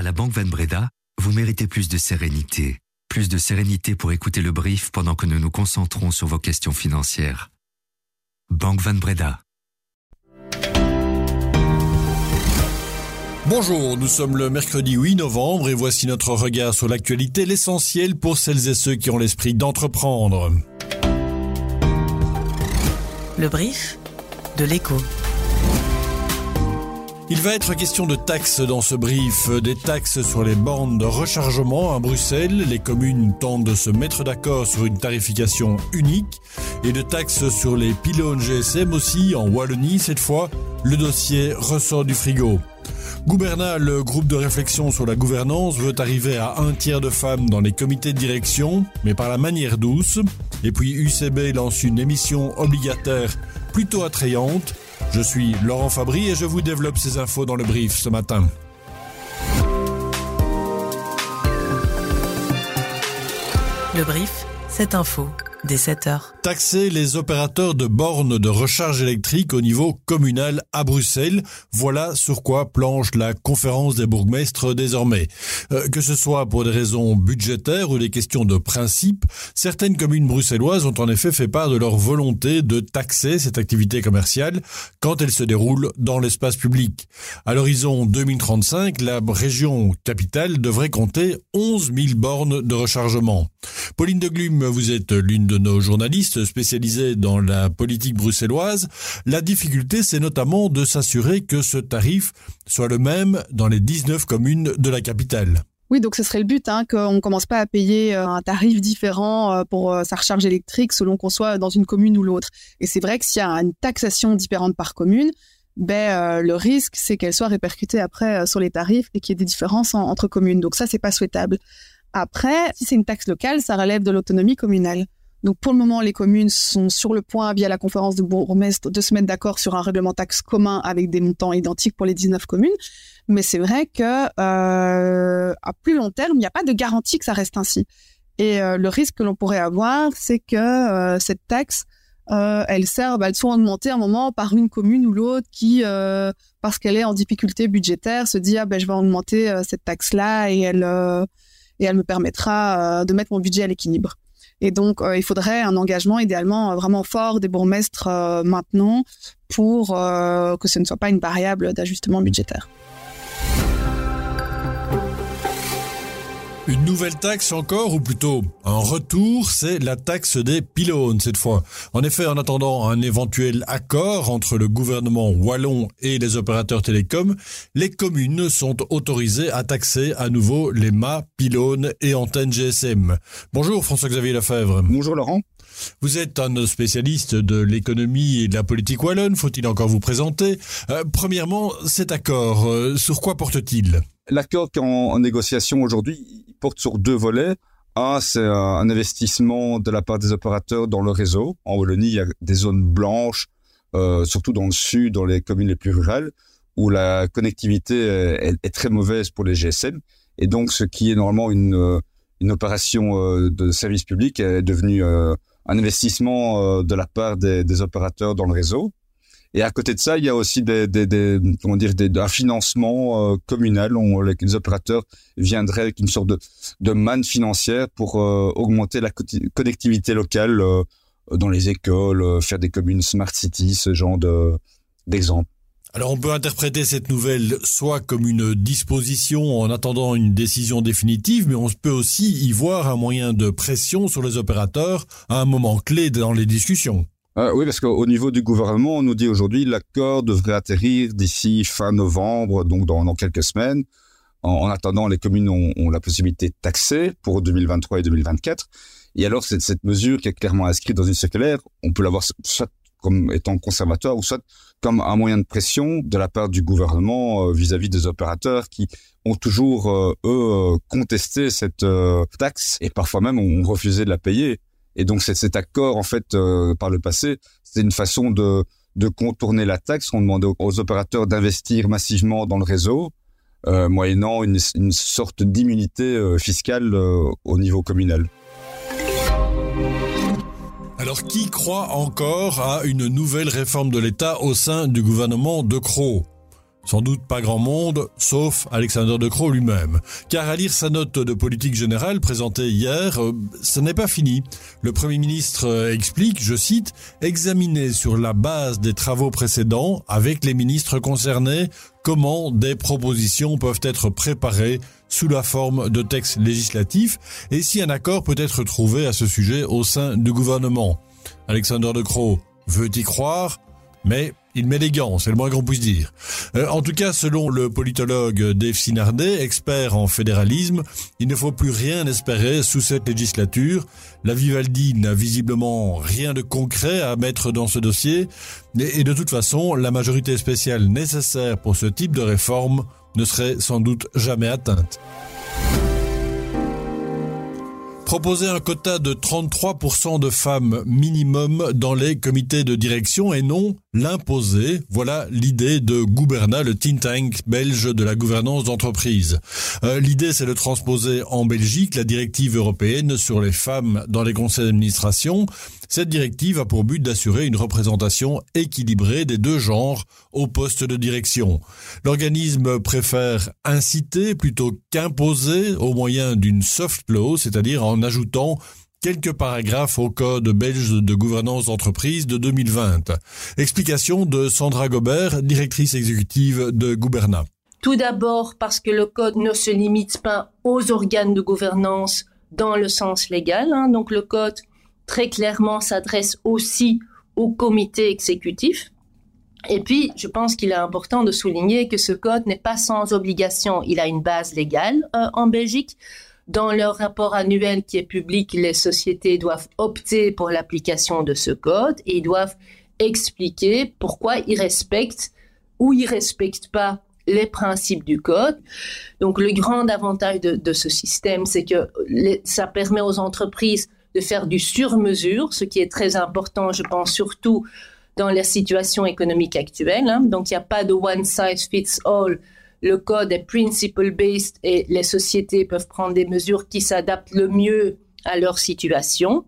À la Banque Van Breda, vous méritez plus de sérénité. Plus de sérénité pour écouter le brief pendant que nous nous concentrons sur vos questions financières. Banque Van Breda. Bonjour, nous sommes le mercredi 8 novembre et voici notre regard sur l'actualité, l'essentiel pour celles et ceux qui ont l'esprit d'entreprendre. Le brief de l'écho. Il va être question de taxes dans ce brief, des taxes sur les bornes de rechargement à Bruxelles. Les communes tentent de se mettre d'accord sur une tarification unique et de taxes sur les pylônes GSM aussi en Wallonie cette fois. Le dossier ressort du frigo. Gouverna, le groupe de réflexion sur la gouvernance, veut arriver à un tiers de femmes dans les comités de direction, mais par la manière douce. Et puis UCB lance une émission obligataire plutôt attrayante je suis Laurent Fabry et je vous développe ces infos dans le brief ce matin. Le brief, cette info dès 7 heures. Taxer les opérateurs de bornes de recharge électrique au niveau communal à Bruxelles, voilà sur quoi planche la conférence des bourgmestres désormais. Euh, que ce soit pour des raisons budgétaires ou des questions de principe, certaines communes bruxelloises ont en effet fait part de leur volonté de taxer cette activité commerciale quand elle se déroule dans l'espace public. À l'horizon 2035, la région capitale devrait compter 11 000 bornes de rechargement. Pauline de Glume, vous êtes l'une de nos journalistes spécialisés dans la politique bruxelloise. La difficulté, c'est notamment de s'assurer que ce tarif soit le même dans les 19 communes de la capitale. Oui, donc ce serait le but, hein, qu'on ne commence pas à payer euh, un tarif différent euh, pour euh, sa recharge électrique selon qu'on soit dans une commune ou l'autre. Et c'est vrai que s'il y a une taxation différente par commune, ben, le risque, c'est qu'elle soit répercutée après sur les tarifs et qu'il y ait des différences entre communes. Donc ça, c'est pas souhaitable. Après, si c'est une taxe locale, ça relève de l'autonomie communale. Donc pour le moment, les communes sont sur le point, via la conférence de bourgmestre, de se mettre d'accord sur un règlement taxe commun avec des montants identiques pour les 19 communes. Mais c'est vrai que euh, à plus long terme, il n'y a pas de garantie que ça reste ainsi. Et euh, le risque que l'on pourrait avoir, c'est que euh, cette taxe, euh, elle serve, elle soit augmentée à un moment par une commune ou l'autre qui, parce qu'elle est en difficulté budgétaire, se dit ah ben je vais augmenter cette taxe-là et elle et elle me permettra de mettre mon budget à l'équilibre. Et donc, euh, il faudrait un engagement idéalement euh, vraiment fort des bourgmestres euh, maintenant pour que ce ne soit pas une variable d'ajustement budgétaire. Une nouvelle taxe encore, ou plutôt un retour, c'est la taxe des pylônes cette fois. En effet, en attendant un éventuel accord entre le gouvernement wallon et les opérateurs télécoms, les communes sont autorisées à taxer à nouveau les mâts, pylônes et antennes GSM. Bonjour François-Xavier Lefebvre. Bonjour Laurent. Vous êtes un spécialiste de l'économie et de la politique wallonne, faut-il encore vous présenter? Euh, Premièrement, cet accord, euh, sur quoi porte-t-il? L'accord en négociation aujourd'hui, porte sur deux volets. Un, c'est un investissement de la part des opérateurs dans le réseau. En Wallonie, il y a des zones blanches, euh, surtout dans le sud, dans les communes les plus rurales, où la connectivité est, très mauvaise pour les GSM. Et donc, ce qui est normalement une, euh, une opération euh, de service public est devenu un investissement de la part des opérateurs dans le réseau. Et à côté de ça, il y a aussi des, des, des comment dire, des, un financement euh, communal. On, les, opérateurs viendraient avec une sorte de, de manne financière pour euh, augmenter la connectivité locale euh, dans les écoles, euh, faire des communes smart cities, ce genre de d'exemples. Alors on peut interpréter cette nouvelle soit comme une disposition en attendant une décision définitive, mais on peut aussi y voir un moyen de pression sur les opérateurs à un moment clé dans les discussions. Euh, oui, parce qu'au niveau du gouvernement, on nous dit aujourd'hui l'accord devrait atterrir d'ici fin novembre, donc dans, quelques semaines. En, en, attendant, les communes ont, la possibilité de taxer pour 2023 et 2024. Et alors, cette, cette mesure qui est clairement inscrite dans une circulaire, on peut l'avoir soit comme étant conservatoire ou soit comme un moyen de pression de la part du gouvernement euh, vis-à-vis -vis des opérateurs qui ont toujours, euh, eux, contesté cette taxe et parfois même ont refusé de la payer. Et donc cet accord, en fait, euh, par le passé, c'était une façon de, contourner la taxe. On demandait aux, opérateurs d'investir massivement dans le réseau, euh, moyennant une, sorte d'immunité euh, fiscale au niveau communal. Alors qui croit encore à une nouvelle réforme de l'État au sein du gouvernement de Croo sans doute pas grand monde, sauf Alexander De Croo lui-même. Car à lire sa note de politique générale présentée hier, euh, ce n'est pas fini. Le Premier ministre euh, explique, je cite, examiner sur la base des travaux précédents avec les ministres concernés comment des propositions peuvent être préparées sous la forme de textes législatifs et si un accord peut être trouvé à ce sujet au sein du gouvernement. Alexander De Croo veut y croire, mais il met des gants, c'est le moins qu'on puisse dire. Euh, en tout cas, selon le politologue Dave Sinardet, expert en fédéralisme, il ne faut plus rien espérer sous cette législature. La Vivaldi n'a visiblement rien de concret à mettre dans ce dossier, et de toute façon, la majorité spéciale nécessaire pour ce type de réforme ne serait sans doute jamais atteinte. Proposer un quota de 33% de femmes minimum dans les comités de direction et non l'imposer. Voilà l'idée de Gouverna, le think tank belge de la gouvernance d'entreprise. Euh, l'idée, c'est de transposer en Belgique la directive européenne sur les femmes dans les conseils d'administration. Cette directive a pour but d'assurer une représentation équilibrée des deux genres au poste de direction. L'organisme préfère inciter plutôt qu'imposer au moyen d'une soft law, c'est-à-dire en ajoutant quelques paragraphes au Code belge de gouvernance d'entreprise de 2020. Explication de Sandra Gobert, directrice exécutive de Gouverna. Tout d'abord parce que le Code ne se limite pas aux organes de gouvernance dans le sens légal. Hein. Donc le Code très clairement s'adresse aussi au comité exécutif. Et puis, je pense qu'il est important de souligner que ce code n'est pas sans obligation. Il a une base légale euh, en Belgique. Dans leur rapport annuel qui est public, les sociétés doivent opter pour l'application de ce code et ils doivent expliquer pourquoi ils respectent ou ils respectent pas les principes du code. Donc, le grand avantage de, ce système, c'est que ça permet aux entreprises de faire du sur-mesure, ce qui est très important, je pense, surtout dans la situation économique actuelle. Hein. Donc, il n'y a pas de one size fits all. Le code est principle-based et les sociétés peuvent prendre des mesures qui s'adaptent le mieux à leur situation.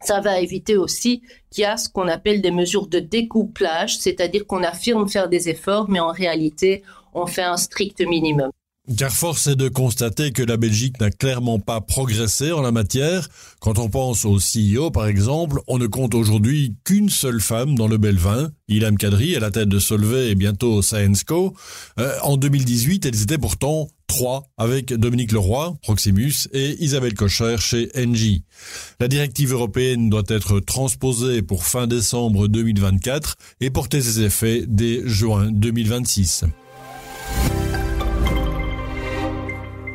Ça va éviter aussi qu'il y a ce qu'on appelle des mesures de découplage, c'est-à-dire qu'on affirme faire des efforts, mais en réalité, on fait un strict minimum. Car force est de constater que la Belgique n'a clairement pas progressé en la matière. Quand on pense au CEO, par exemple, on ne compte aujourd'hui qu'une seule femme dans le Belvin, Ilham Kadri, à la tête de Solvay et bientôt Syensco. Euh, en 2018, elles étaient pourtant trois, avec Dominique Leroy, Proximus, et Isabelle Cocher chez Engie. La directive européenne doit être transposée pour fin décembre 2024 et porter ses effets dès juin 2026.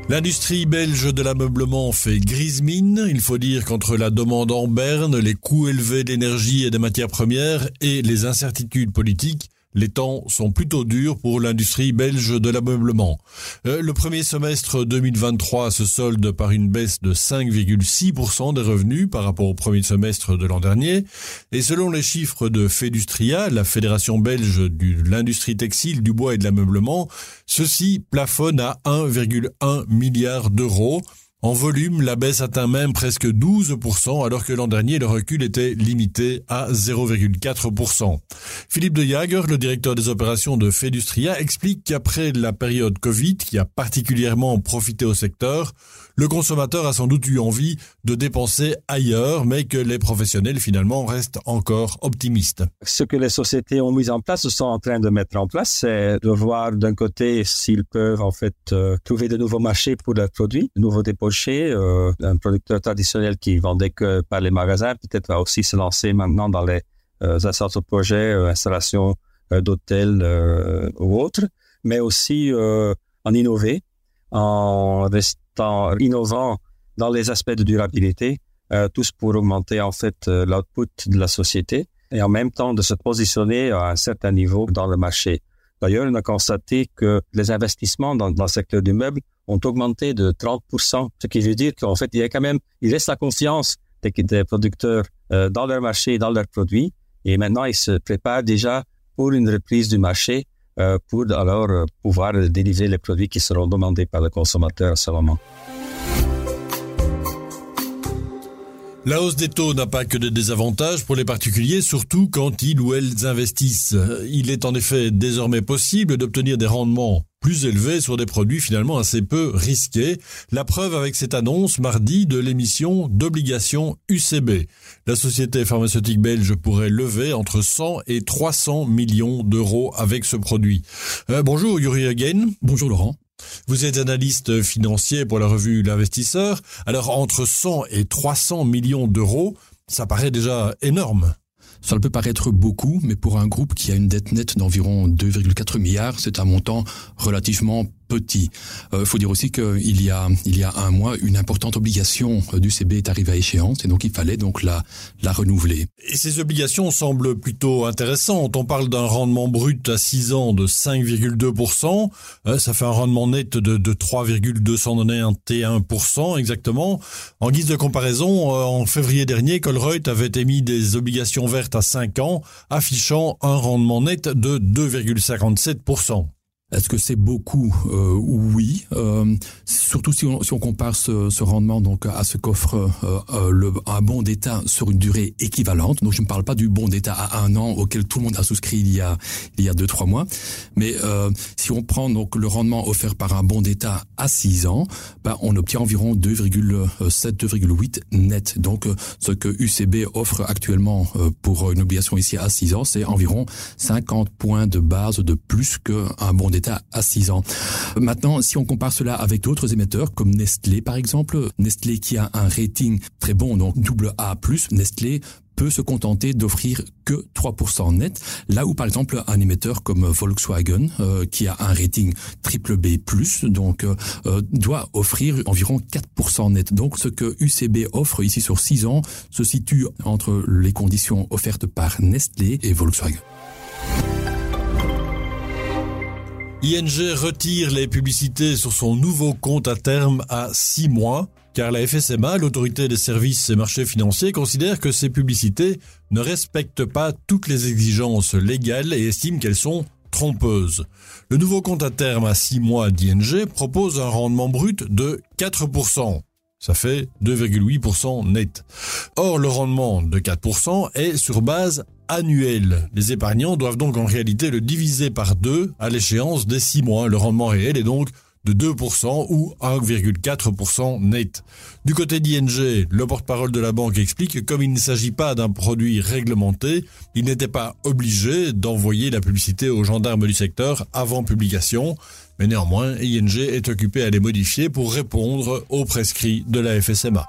L'industrie belge de l'ameublement fait grise mine. Il faut dire qu'entre la demande en berne, les coûts élevés d'énergie et des matières premières et les incertitudes politiques, les temps sont plutôt durs pour l'industrie belge de l'ameublement. Euh, le premier semestre 2023 se solde par une baisse de 5,6% des revenus par rapport au premier semestre de l'an dernier. Et selon les chiffres de Fedustria, la fédération belge de l'industrie textile, du bois et de l'ameublement, ceci plafonne à 1,1 milliard d'euros. En volume, la baisse atteint même presque 12%, alors que l'an dernier, le recul était limité à 0,4%. Philippe de Jager, le directeur des opérations de Fedustria, explique qu'après la période Covid, qui a particulièrement profité au secteur, le consommateur a sans doute eu envie de dépenser ailleurs, mais que les professionnels finalement restent encore optimistes. Ce que les sociétés ont mis en place, sont en train de mettre en place, c'est de voir d'un côté s'ils peuvent en fait euh, trouver de nouveaux marchés pour leurs produits, de nouveaux dépochés. Euh, un producteur traditionnel qui vendait que par les magasins, peut-être va aussi se lancer maintenant dans les euh, de projets, euh, installation d'hôtels ou autres, mais aussi en innover, en restant en innovant dans les aspects de durabilité, euh, tous pour augmenter en fait euh, l'output de la société et en même temps de se positionner à un certain niveau dans le marché. D'ailleurs, on a constaté que les investissements dans, le secteur du meuble ont augmenté de 30%, ce qui veut dire qu'en fait, il y a quand même, il reste la confiance des, des producteurs euh, dans leur marché, dans leurs produits, et maintenant ils se préparent déjà pour une reprise du marché euh, pour alors euh, pouvoir délivrer les produits qui seront demandés par le consommateur à ce moment. La hausse des taux n'a pas que de désavantages pour les particuliers, surtout quand ils ou elles investissent. Il est en effet désormais possible d'obtenir des rendements plus élevés sur des produits finalement assez peu risqués. La preuve avec cette annonce mardi de l'émission d'obligations UCB. La société pharmaceutique belge pourrait lever entre 100 et 300 millions d'euros avec ce produit. Euh, bonjour Yuri Hagen. Bonjour Laurent. Vous êtes analyste financier pour la revue L'Investisseur. Alors entre 100 et 300 millions d'euros, ça paraît déjà énorme. Ça peut paraître beaucoup, mais pour un groupe qui a une dette nette d'environ 2,4 milliards, c'est un montant relativement petit. Il euh, faut dire aussi qu'il y a il y a un mois, une importante obligation du CB est arrivée à échéance et donc il fallait donc la la renouveler. Et ces obligations semblent plutôt intéressantes. On parle d'un rendement brut à 6 ans de 5,2%. Euh, ça fait un rendement net de, de 3,291% exactement. En guise de comparaison, euh, en février dernier, Colruyt avait émis des obligations vertes à 5 ans, affichant un rendement net de 2,57%. Est-ce que c'est beaucoup euh, Oui, euh, surtout si on, si on compare ce, ce, rendement donc à ce qu'offre euh, euh, le, un bon d'État sur une durée équivalente. Donc je ne parle pas du bon d'État à un an auquel tout le monde a souscrit il y a il y a deux trois mois, mais euh, si on prend donc le rendement offert par un bon d'État à six ans, ben, on obtient environ 2,7 2,8 net. Donc ce que UCB offre actuellement pour une obligation ici à six ans, c'est environ 50 points de base de plus qu'un bon d'État à 6 ans. Maintenant, si on compare cela avec d'autres émetteurs comme Nestlé par exemple, Nestlé qui a un rating très bon, donc double A+, Nestlé peut se contenter d'offrir que 3% net, là où par exemple un émetteur comme Volkswagen, euh, qui a un rating triple B+, donc euh, euh doit offrir environ 4% net. Donc ce que UCB offre ici sur 6 ans se situe entre les conditions offertes par Nestlé et Volkswagen. ING retire les publicités sur son nouveau compte à terme à 6 mois, car la FSMA, l'autorité des services et marchés financiers, considère que ces publicités ne respectent pas toutes les exigences légales et estime qu'elles sont trompeuses. Le nouveau compte à terme à 6 mois d'ING propose un rendement brut de 4%. Ça fait 2,8% net. Or, le rendement de 4% est sur base annuelle. Les épargnants doivent donc en réalité le diviser par deux à l'échéance des 6 mois. Le rendement réel est donc de 2% ou 1,4% net. Du côté d'ING, le porte-parole de la banque explique que comme il ne s'agit pas d'un produit réglementé, il n'était pas obligé d'envoyer la publicité aux gendarmes du secteur avant publication. Mais néanmoins, ING est occupé à les modifier pour répondre aux prescrits de la FSMA.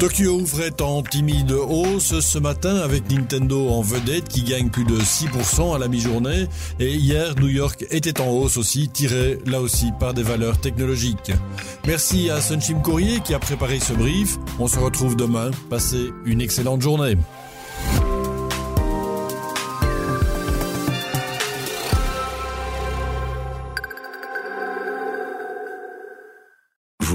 Tokyo ouvrait en timide hausse ce matin avec Nintendo en vedette qui gagne plus de 6% à la mi-journée et hier New York était en hausse aussi tiré là aussi par des valeurs technologiques. Merci à Sunchim Courrier qui a préparé ce brief. On se retrouve demain. Passez une excellente journée.